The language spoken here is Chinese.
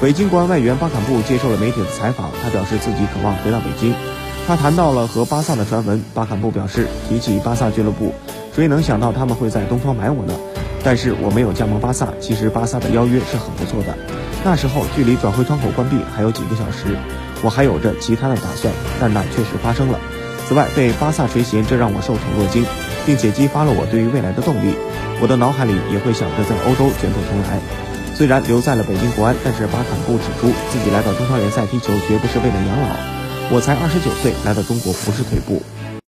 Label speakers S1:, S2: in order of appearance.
S1: 北京国安外援巴坎布接受了媒体的采访，他表示自己渴望回到北京。他谈到了和巴萨的传闻，巴坎布表示，提起巴萨俱乐部，谁能想到他们会在东方买我呢？但是我没有加盟巴萨，其实巴萨的邀约是很不错的。那时候距离转会窗口关闭还有几个小时，我还有着其他的打算，但那确实发生了。此外，被巴萨垂涎，这让我受宠若惊，并且激发了我对于未来的动力。我的脑海里也会想着在欧洲卷土重来。虽然留在了北京国安，但是巴坎布指出自己来到中超联赛踢球绝不是为了养老。我才二十九岁，来到中国不是退步。